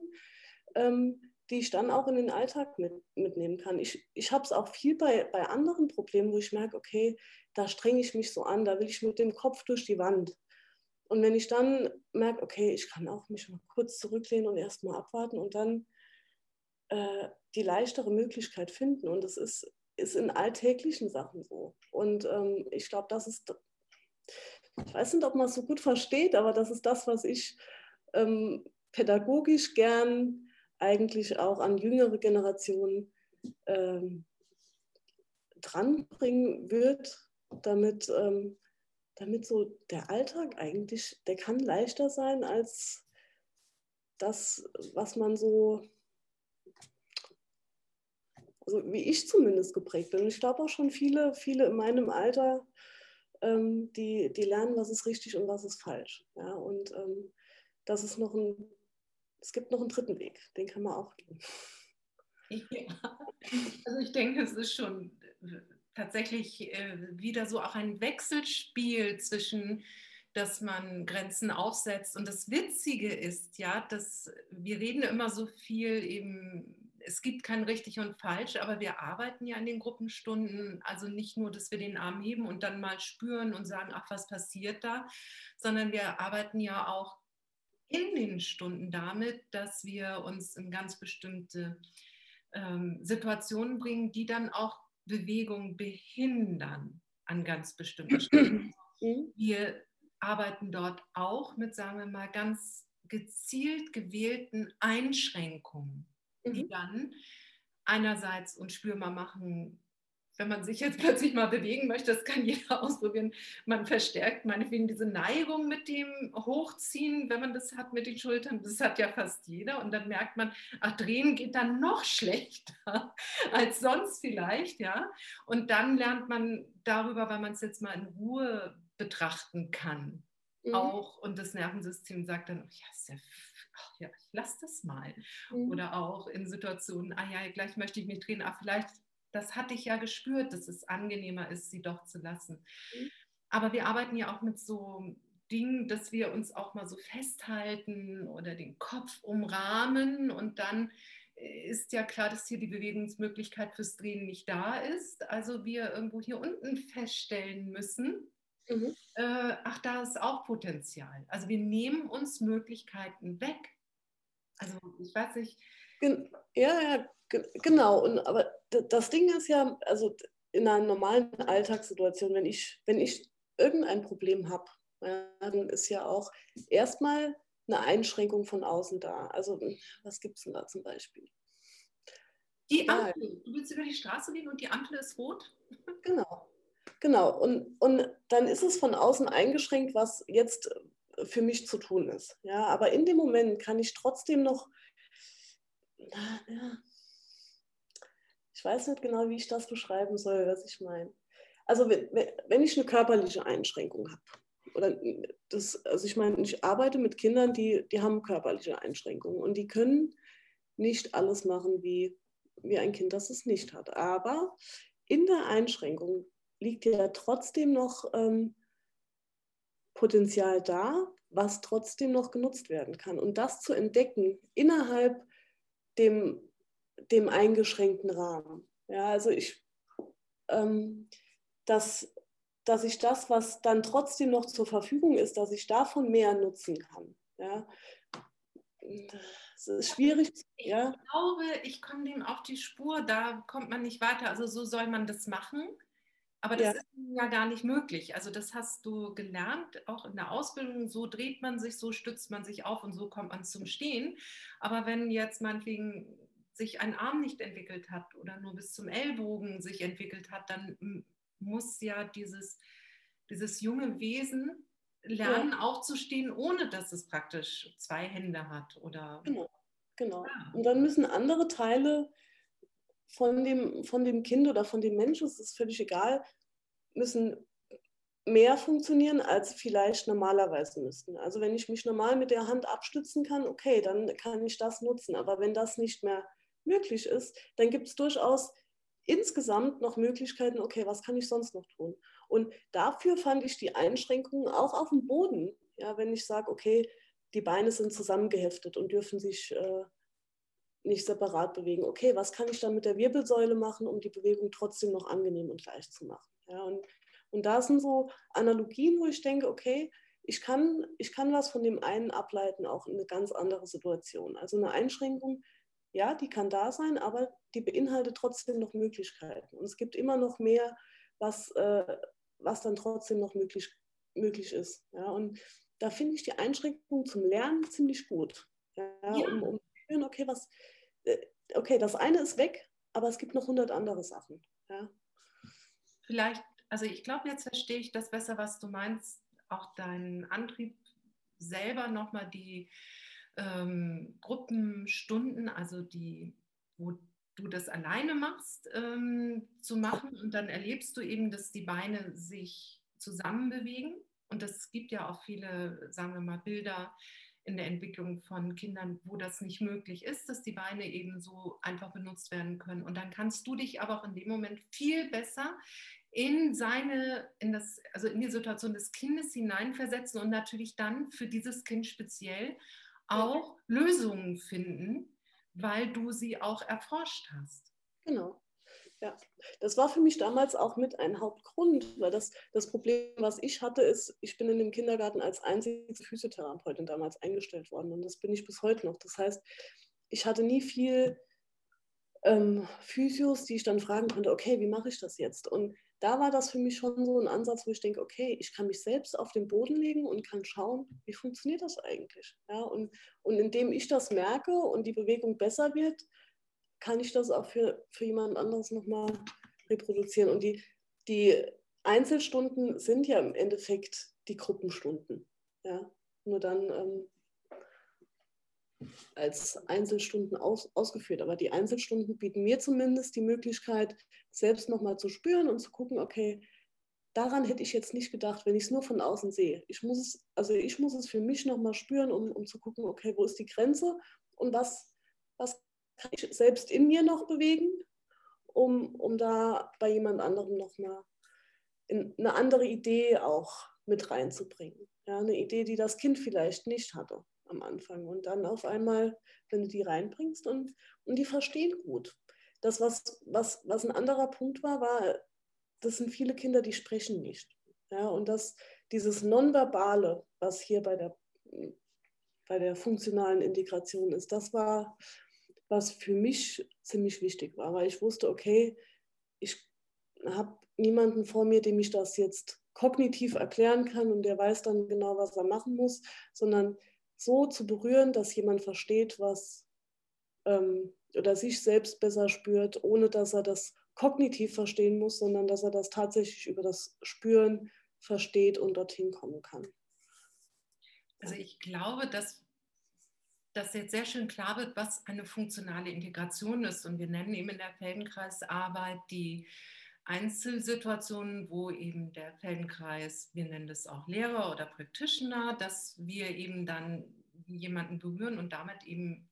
Ähm, die ich dann auch in den Alltag mit, mitnehmen kann. Ich, ich habe es auch viel bei, bei anderen Problemen, wo ich merke, okay, da strenge ich mich so an, da will ich mit dem Kopf durch die Wand. Und wenn ich dann merke, okay, ich kann auch mich mal kurz zurücklehnen und erstmal abwarten und dann äh, die leichtere Möglichkeit finden. Und das ist, ist in alltäglichen Sachen so. Und ähm, ich glaube, das ist, ich weiß nicht, ob man es so gut versteht, aber das ist das, was ich ähm, pädagogisch gern eigentlich auch an jüngere Generationen ähm, dranbringen wird, damit, ähm, damit so der Alltag eigentlich, der kann leichter sein als das, was man so, also wie ich zumindest geprägt bin. Und ich glaube auch schon viele, viele in meinem Alter, ähm, die, die lernen, was ist richtig und was ist falsch. Ja, und ähm, das ist noch ein, es gibt noch einen dritten Weg, den kann man auch gehen. Ja, also ich denke, es ist schon tatsächlich äh, wieder so auch ein Wechselspiel zwischen dass man Grenzen aufsetzt. Und das Witzige ist ja, dass wir reden immer so viel eben, es gibt kein richtig und falsch, aber wir arbeiten ja in den Gruppenstunden, also nicht nur, dass wir den Arm heben und dann mal spüren und sagen, ach, was passiert da, sondern wir arbeiten ja auch in den Stunden damit, dass wir uns in ganz bestimmte ähm, Situationen bringen, die dann auch Bewegung behindern an ganz bestimmten Stellen. Mhm. Wir arbeiten dort auch mit, sagen wir mal, ganz gezielt gewählten Einschränkungen, die mhm. dann einerseits uns spürbar machen, wenn man sich jetzt plötzlich mal bewegen möchte, das kann jeder ausprobieren, man verstärkt meinetwegen diese Neigung mit dem Hochziehen, wenn man das hat mit den Schultern, das hat ja fast jeder und dann merkt man, ach, drehen geht dann noch schlechter als sonst vielleicht, ja. Und dann lernt man darüber, weil man es jetzt mal in Ruhe betrachten kann, mhm. auch und das Nervensystem sagt dann, ja, ist ja ja, ich lasse das mal. Mhm. Oder auch in Situationen, ah ja, gleich möchte ich mich drehen, ah, vielleicht das hatte ich ja gespürt, dass es angenehmer ist, sie doch zu lassen. Mhm. Aber wir arbeiten ja auch mit so Dingen, dass wir uns auch mal so festhalten oder den Kopf umrahmen und dann äh, ist ja klar, dass hier die Bewegungsmöglichkeit fürs Drehen nicht da ist. Also wir irgendwo hier unten feststellen müssen, mhm. äh, ach, da ist auch Potenzial. Also wir nehmen uns Möglichkeiten weg. Also ich weiß nicht. Ja, ja, genau. Und, aber das Ding ist ja, also in einer normalen Alltagssituation, wenn ich, wenn ich irgendein Problem habe, dann ist ja auch erstmal eine Einschränkung von außen da. Also was gibt es denn da zum Beispiel? Die Ampel. Du willst über die Straße gehen und die Ampel ist rot? Genau. Genau. Und, und dann ist es von außen eingeschränkt, was jetzt für mich zu tun ist. Ja, aber in dem Moment kann ich trotzdem noch ja, ich weiß nicht genau, wie ich das beschreiben soll, was ich meine. Also wenn, wenn ich eine körperliche Einschränkung habe, oder das, also ich meine, ich arbeite mit Kindern, die, die haben körperliche Einschränkungen und die können nicht alles machen, wie, wie ein Kind, das es nicht hat. Aber in der Einschränkung liegt ja trotzdem noch ähm, Potenzial da, was trotzdem noch genutzt werden kann. Und das zu entdecken innerhalb dem, dem eingeschränkten Rahmen. Ja, also ich, ähm, dass, dass ich das, was dann trotzdem noch zur Verfügung ist, dass ich davon mehr nutzen kann. Ja. Das ist schwierig. Ja. Ich glaube, ich komme dem auf die Spur, da kommt man nicht weiter. Also so soll man das machen. Aber das ja. ist ja gar nicht möglich. Also das hast du gelernt, auch in der Ausbildung. So dreht man sich, so stützt man sich auf und so kommt man zum Stehen. Aber wenn jetzt meinetwegen sich ein Arm nicht entwickelt hat oder nur bis zum Ellbogen sich entwickelt hat, dann muss ja dieses, dieses junge Wesen lernen, ja. aufzustehen, ohne dass es praktisch zwei Hände hat. Oder genau, genau. Ja. Und dann müssen andere Teile von dem, von dem Kind oder von dem Menschen, es ist völlig egal, müssen mehr funktionieren, als vielleicht normalerweise müssten. Also wenn ich mich normal mit der Hand abstützen kann, okay, dann kann ich das nutzen. Aber wenn das nicht mehr möglich ist, dann gibt es durchaus insgesamt noch Möglichkeiten, okay, was kann ich sonst noch tun? Und dafür fand ich die Einschränkungen auch auf dem Boden. Ja, wenn ich sage, okay, die Beine sind zusammengeheftet und dürfen sich äh, nicht separat bewegen. Okay, was kann ich dann mit der Wirbelsäule machen, um die Bewegung trotzdem noch angenehm und leicht zu machen? Ja, und, und da sind so Analogien, wo ich denke, okay, ich kann, ich kann was von dem einen ableiten, auch in eine ganz andere Situation. Also eine Einschränkung, ja, die kann da sein, aber die beinhaltet trotzdem noch Möglichkeiten. Und es gibt immer noch mehr, was, äh, was dann trotzdem noch möglich, möglich ist. Ja? Und da finde ich die Einschränkung zum Lernen ziemlich gut. Ja? ja. Um, um spüren, okay, was, äh, okay, das eine ist weg, aber es gibt noch hundert andere Sachen. Ja? Vielleicht, also ich glaube, jetzt verstehe ich das besser, was du meinst, auch deinen Antrieb selber nochmal die ähm, Gruppenstunden, also die, wo du das alleine machst, ähm, zu machen und dann erlebst du eben, dass die Beine sich zusammen bewegen und es gibt ja auch viele, sagen wir mal, Bilder in der Entwicklung von Kindern, wo das nicht möglich ist, dass die Beine eben so einfach benutzt werden können. Und dann kannst du dich aber auch in dem Moment viel besser in seine, in das, also in die Situation des Kindes hineinversetzen und natürlich dann für dieses Kind speziell auch Lösungen finden, weil du sie auch erforscht hast. Genau. Ja, das war für mich damals auch mit ein Hauptgrund, weil das, das Problem, was ich hatte, ist, ich bin in dem Kindergarten als einzige Physiotherapeutin damals eingestellt worden und das bin ich bis heute noch. Das heißt, ich hatte nie viel ähm, Physios, die ich dann fragen konnte, okay, wie mache ich das jetzt? Und da war das für mich schon so ein Ansatz, wo ich denke, okay, ich kann mich selbst auf den Boden legen und kann schauen, wie funktioniert das eigentlich. Ja, und, und indem ich das merke und die Bewegung besser wird, kann ich das auch für, für jemand anderes nochmal reproduzieren. Und die, die Einzelstunden sind ja im Endeffekt die Gruppenstunden. Ja? Nur dann ähm, als Einzelstunden aus, ausgeführt. Aber die Einzelstunden bieten mir zumindest die Möglichkeit, selbst nochmal zu spüren und zu gucken, okay, daran hätte ich jetzt nicht gedacht, wenn ich es nur von außen sehe. Ich muss es, also ich muss es für mich nochmal spüren, um, um zu gucken, okay, wo ist die Grenze und was, was kann ich selbst in mir noch bewegen, um, um da bei jemand anderem nochmal eine andere Idee auch mit reinzubringen. Ja, eine Idee, die das Kind vielleicht nicht hatte am Anfang. Und dann auf einmal, wenn du die reinbringst und, und die verstehen gut. Das, was, was, was ein anderer Punkt war, war, das sind viele Kinder, die sprechen nicht. Ja, und das, dieses Nonverbale, was hier bei der, bei der funktionalen Integration ist, das war, was für mich ziemlich wichtig war, weil ich wusste, okay, ich habe niemanden vor mir, dem ich das jetzt kognitiv erklären kann und der weiß dann genau, was er machen muss, sondern so zu berühren, dass jemand versteht, was ähm, oder sich selbst besser spürt, ohne dass er das kognitiv verstehen muss, sondern dass er das tatsächlich über das Spüren versteht und dorthin kommen kann. Also ich glaube, dass das jetzt sehr schön klar wird, was eine funktionale Integration ist. Und wir nennen eben in der Feldenkreisarbeit die Einzelsituationen, wo eben der Feldenkreis, wir nennen das auch Lehrer oder Practitioner, dass wir eben dann jemanden berühren und damit eben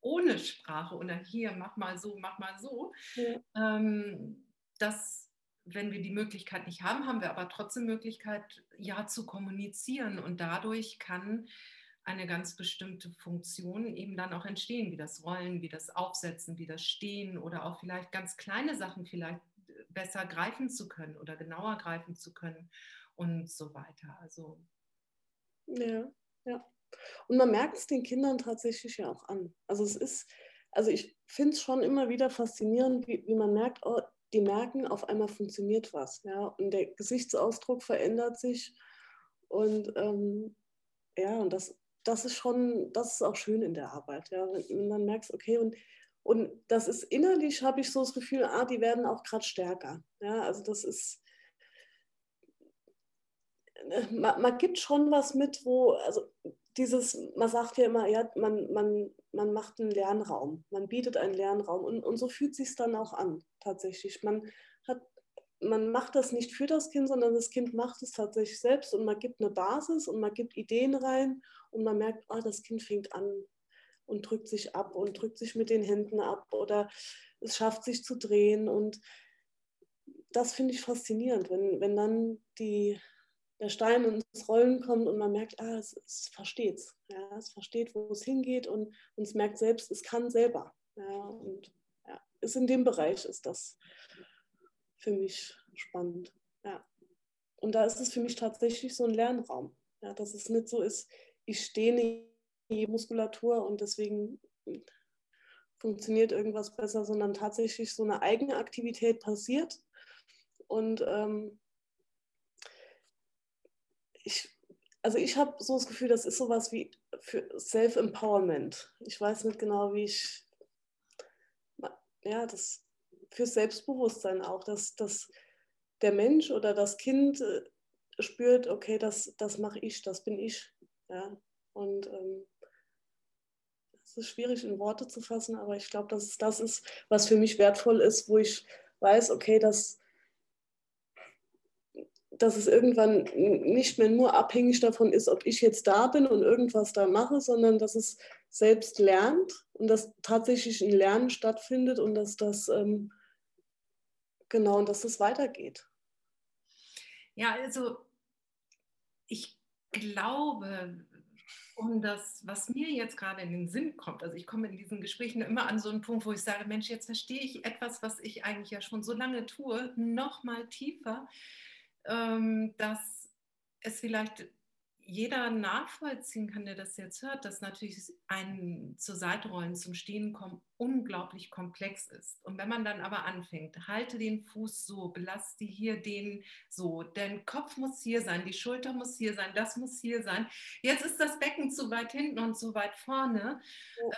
ohne Sprache oder hier, mach mal so, mach mal so, ja. ähm, dass wenn wir die Möglichkeit nicht haben, haben wir aber trotzdem Möglichkeit, ja zu kommunizieren und dadurch kann eine ganz bestimmte Funktion eben dann auch entstehen, wie das Rollen, wie das Aufsetzen, wie das Stehen oder auch vielleicht ganz kleine Sachen vielleicht besser greifen zu können oder genauer greifen zu können und so weiter. Also ja, ja. Und man merkt es den Kindern tatsächlich ja auch an. Also es ist, also ich finde es schon immer wieder faszinierend, wie, wie man merkt, oh, die merken, auf einmal funktioniert was. Ja? Und der Gesichtsausdruck verändert sich. Und ähm, ja, und das, das ist schon, das ist auch schön in der Arbeit. Ja? Wenn, man merkt, okay, und und das ist innerlich, habe ich so das Gefühl, ah, die werden auch gerade stärker. Ja, also das ist, äh, man, man, gibt schon was mit, wo, also dieses, man sagt ja immer, ja, man, man, man macht einen Lernraum, man bietet einen Lernraum und, und so fühlt sich dann auch an, tatsächlich. Man man macht das nicht für das Kind, sondern das Kind macht es tatsächlich selbst und man gibt eine Basis und man gibt Ideen rein und man merkt, oh, das Kind fängt an, und drückt sich ab und drückt sich mit den Händen ab oder es schafft sich zu drehen. Und das finde ich faszinierend, wenn, wenn dann die, der Stein ins Rollen kommt und man merkt, ah, es, es versteht es. Ja, es versteht, wo es hingeht und, und es merkt selbst, es kann selber. Ja, und ja, ist in dem Bereich ist das für mich spannend. Ja. Und da ist es für mich tatsächlich so ein Lernraum. Ja, dass es nicht so ist, ich stehe die Muskulatur und deswegen funktioniert irgendwas besser, sondern tatsächlich so eine Eigenaktivität passiert. Und ähm, ich, also ich habe so das Gefühl, das ist sowas wie für Self-Empowerment. Ich weiß nicht genau, wie ich, ja, das für Selbstbewusstsein auch, dass, dass der Mensch oder das Kind äh, spürt, okay, das, das mache ich, das bin ich. Ja? Und ähm, es ist schwierig in Worte zu fassen, aber ich glaube, dass es das ist, was für mich wertvoll ist, wo ich weiß, okay, dass, dass es irgendwann nicht mehr nur abhängig davon ist, ob ich jetzt da bin und irgendwas da mache, sondern dass es selbst lernt und dass tatsächlich ein Lernen stattfindet und dass das ähm, genau und dass das weitergeht. Ja, also ich glaube, um das, was mir jetzt gerade in den Sinn kommt, also ich komme in diesen Gesprächen immer an so einen Punkt, wo ich sage, Mensch, jetzt verstehe ich etwas, was ich eigentlich ja schon so lange tue, noch mal tiefer, ähm, dass es vielleicht jeder nachvollziehen kann, der das jetzt hört, dass natürlich ein zur Seite rollen, zum Stehen kommen unglaublich komplex ist. Und wenn man dann aber anfängt, halte den Fuß so, belaste hier den so, dein Kopf muss hier sein, die Schulter muss hier sein, das muss hier sein. Jetzt ist das Becken zu weit hinten und zu weit vorne.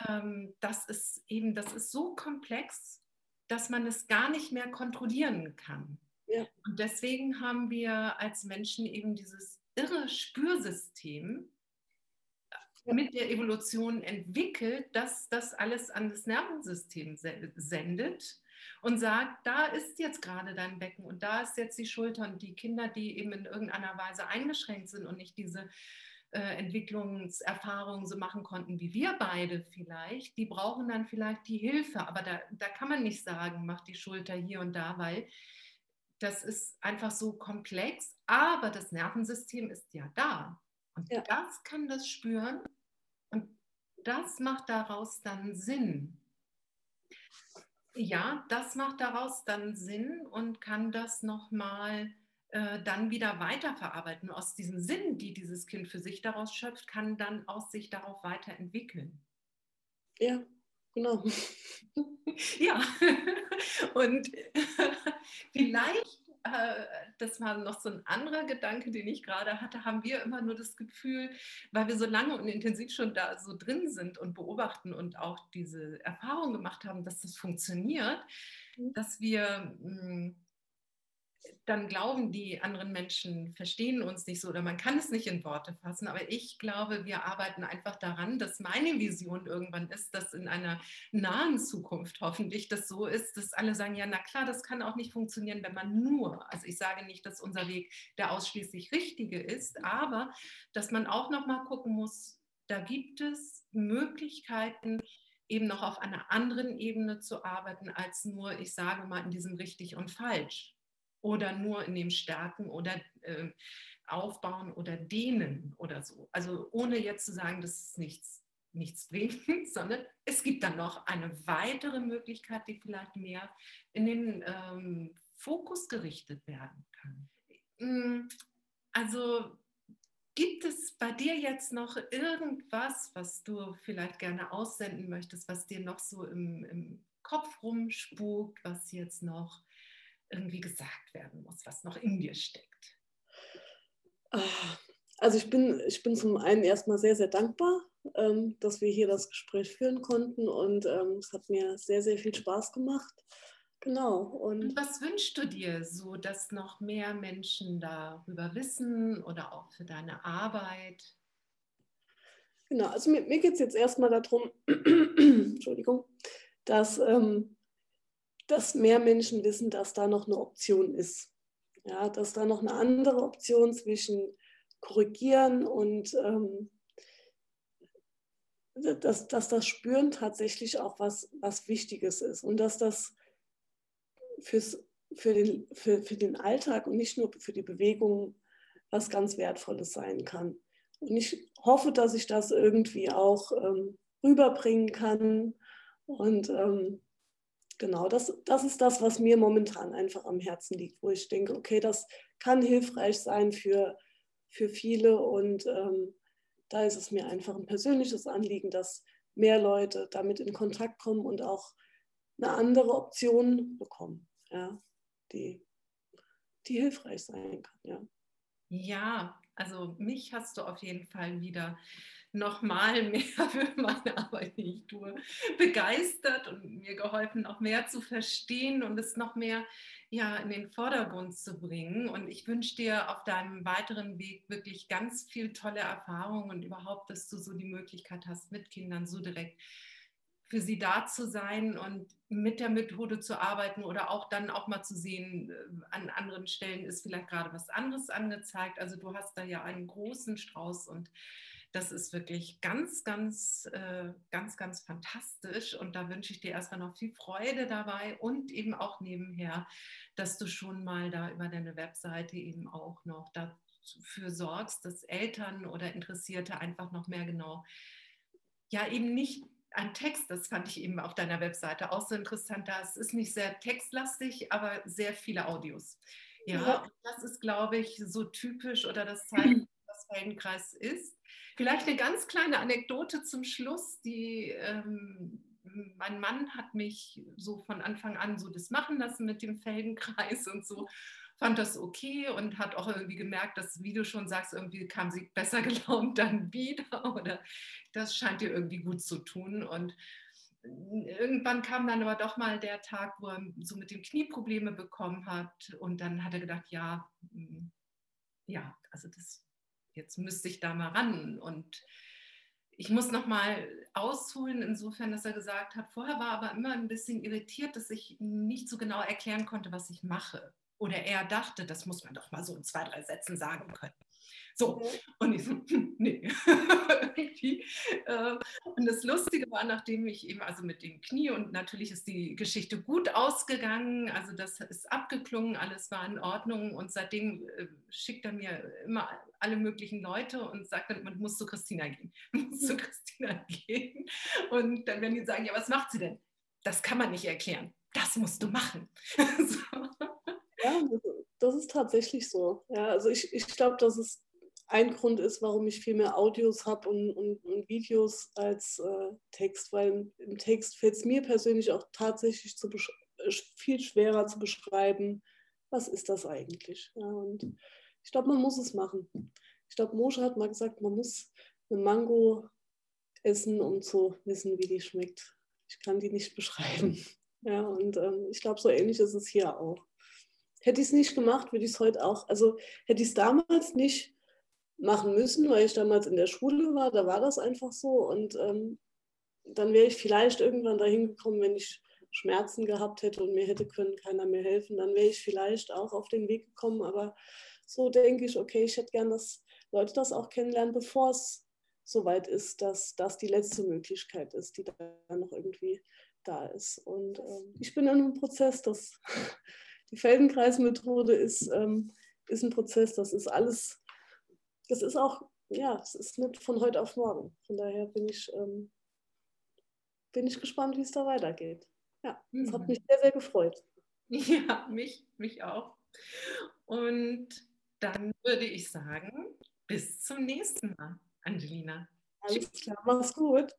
Ja. Ähm, das ist eben, das ist so komplex, dass man es gar nicht mehr kontrollieren kann. Ja. Und deswegen haben wir als Menschen eben dieses irre Spürsystem mit der Evolution entwickelt, dass das alles an das Nervensystem sendet und sagt, da ist jetzt gerade dein Becken und da ist jetzt die Schulter und die Kinder, die eben in irgendeiner Weise eingeschränkt sind und nicht diese äh, Entwicklungserfahrungen so machen konnten wie wir beide vielleicht, die brauchen dann vielleicht die Hilfe. Aber da, da kann man nicht sagen, mach die Schulter hier und da, weil das ist einfach so komplex, aber das Nervensystem ist ja da. Und ja. das kann das spüren und das macht daraus dann Sinn. Ja, das macht daraus dann Sinn und kann das nochmal äh, dann wieder weiterverarbeiten. Aus diesem Sinn, die dieses Kind für sich daraus schöpft, kann dann aus sich darauf weiterentwickeln. Ja, genau. ja, und vielleicht, äh, das war noch so ein anderer Gedanke, den ich gerade hatte, haben wir immer nur das Gefühl, weil wir so lange und intensiv schon da so drin sind und beobachten und auch diese Erfahrung gemacht haben, dass das funktioniert, mhm. dass wir mh, hm, dann glauben die anderen Menschen verstehen uns nicht so oder man kann es nicht in Worte fassen. Aber ich glaube, wir arbeiten einfach daran, dass meine Vision irgendwann ist, dass in einer nahen Zukunft hoffentlich das so ist, dass alle sagen, ja, na klar, das kann auch nicht funktionieren, wenn man nur, also ich sage nicht, dass unser Weg der ausschließlich richtige ist, aber dass man auch noch mal gucken muss, da gibt es Möglichkeiten, eben noch auf einer anderen Ebene zu arbeiten, als nur, ich sage mal, in diesem richtig und falsch oder nur in dem Stärken oder äh, Aufbauen oder Dehnen oder so. Also ohne jetzt zu sagen, dass es nichts, nichts bringt, sondern es gibt dann noch eine weitere Möglichkeit, die vielleicht mehr in den ähm, Fokus gerichtet werden kann. Mm, also Gibt es bei dir jetzt noch irgendwas, was du vielleicht gerne aussenden möchtest, was dir noch so im, im Kopf rumspukt, was jetzt noch irgendwie gesagt werden muss, was noch in dir steckt? Ah, also ich bin, ich bin zum einen erstmal sehr, sehr dankbar, ähm, dass wir hier das Gespräch führen konnten und ähm, es hat mir sehr, sehr viel Spaß gemacht. Genau. Und, und was wünschst du dir so, dass noch mehr Menschen darüber wissen oder auch für deine Arbeit? Genau, also mir, mir geht es jetzt erstmal darum, Entschuldigung, dass ähm, dass mehr Menschen wissen, dass da noch eine Option ist. Ja, dass da noch eine andere Option zwischen korrigieren und ähm, dass, dass das Spüren tatsächlich auch was, was Wichtiges ist und dass das fürs, für, den, für, für den Alltag und nicht nur für die Bewegung was ganz Wertvolles sein kann. Und ich hoffe, dass ich das irgendwie auch ähm, rüberbringen kann und ähm, genau, das, das ist das, was mir momentan einfach am Herzen liegt, wo ich denke, okay, das kann hilfreich sein für, für viele und ähm, da ist es mir einfach ein persönliches Anliegen, dass mehr Leute damit in Kontakt kommen und auch eine andere Option bekommen, ja, die, die hilfreich sein kann. Ja. ja, also mich hast du auf jeden Fall wieder nochmal mehr für meine Arbeit, die ich tue, begeistert und mir geholfen, noch mehr zu verstehen und es noch mehr ja, in den Vordergrund zu bringen. Und ich wünsche dir auf deinem weiteren Weg wirklich ganz viel tolle Erfahrungen und überhaupt, dass du so die Möglichkeit hast, mit Kindern so direkt für sie da zu sein und mit der Methode zu arbeiten oder auch dann auch mal zu sehen, äh, an anderen Stellen ist vielleicht gerade was anderes angezeigt. Also du hast da ja einen großen Strauß und das ist wirklich ganz, ganz, äh, ganz, ganz fantastisch. Und da wünsche ich dir erstmal noch viel Freude dabei und eben auch nebenher, dass du schon mal da über deine Webseite eben auch noch dafür sorgst, dass Eltern oder Interessierte einfach noch mehr genau, ja, eben nicht ein Text, das fand ich eben auf deiner Webseite auch so interessant. Das ist nicht sehr textlastig, aber sehr viele Audios. Ja, ja. das ist, glaube ich, so typisch oder das zeigt, was Feldenkreis ist. Vielleicht eine ganz kleine Anekdote zum Schluss. Die, ähm, mein Mann hat mich so von Anfang an so das machen lassen mit dem Feldenkreis und so fand das okay und hat auch irgendwie gemerkt, dass, wie du schon sagst, irgendwie kam sie besser gelaunt dann wieder oder das scheint ihr irgendwie gut zu tun. Und irgendwann kam dann aber doch mal der Tag, wo er so mit dem Knie Probleme bekommen hat und dann hat er gedacht, ja, hm, ja, also das jetzt müsste ich da mal ran. Und ich muss noch mal ausholen, insofern, dass er gesagt hat, vorher war aber immer ein bisschen irritiert, dass ich nicht so genau erklären konnte, was ich mache. Oder er dachte, das muss man doch mal so in zwei, drei Sätzen sagen können. So, mhm. und ich so, nee. Äh, und das Lustige war, nachdem ich eben, also mit dem Knie und natürlich ist die Geschichte gut ausgegangen, also das ist abgeklungen, alles war in Ordnung und seitdem äh, schickt er mir immer alle möglichen Leute und sagt dann, man muss zu Christina gehen, muss zu Christina gehen. Und dann werden die sagen, ja, was macht sie denn? Das kann man nicht erklären. Das musst du machen. so. Ja, das ist tatsächlich so. Ja, also ich, ich glaube, dass es ein Grund ist, warum ich viel mehr Audios habe und, und, und, Videos als äh, Text, weil im Text fällt es mir persönlich auch tatsächlich zu äh, viel schwerer zu beschreiben, was ist das eigentlich. Ja, und ich glaube, man muss es machen. Ich glaube, Moshe hat mal gesagt, man muss eine Mango essen, um zu wissen, wie die schmeckt. Ich kann die nicht beschreiben. Ja, und ähm, ich glaube, so ähnlich ist es hier auch. Hätte ich es nicht gemacht, würde ich es heute auch, also hätte ich es damals nicht machen müssen, weil ich damals in der Schule war, da war das einfach so. Und ähm, dann wäre ich vielleicht irgendwann dahin gekommen, wenn ich Schmerzen gehabt hätte und mir hätte können keiner mehr helfen, dann wäre ich vielleicht auch auf den Weg gekommen. Aber so denke ich, okay, ich hätte gern, dass Leute das auch kennenlernen, bevor es soweit ist, dass das die letzte Möglichkeit ist, die da noch irgendwie da ist. Und ähm, ich bin in einem Prozess, das die Feldenkreismethode ist, ähm, ist ein Prozess, das ist alles das ist auch, ja, es ist nicht von heute auf morgen. Von daher bin ich, ähm, bin ich gespannt, wie es da weitergeht. Ja, es hat mhm. mich sehr, sehr gefreut. Ja, mich, mich auch. Und dann würde ich sagen, bis zum nächsten Mal, Angelina. Alles klar, mach's gut.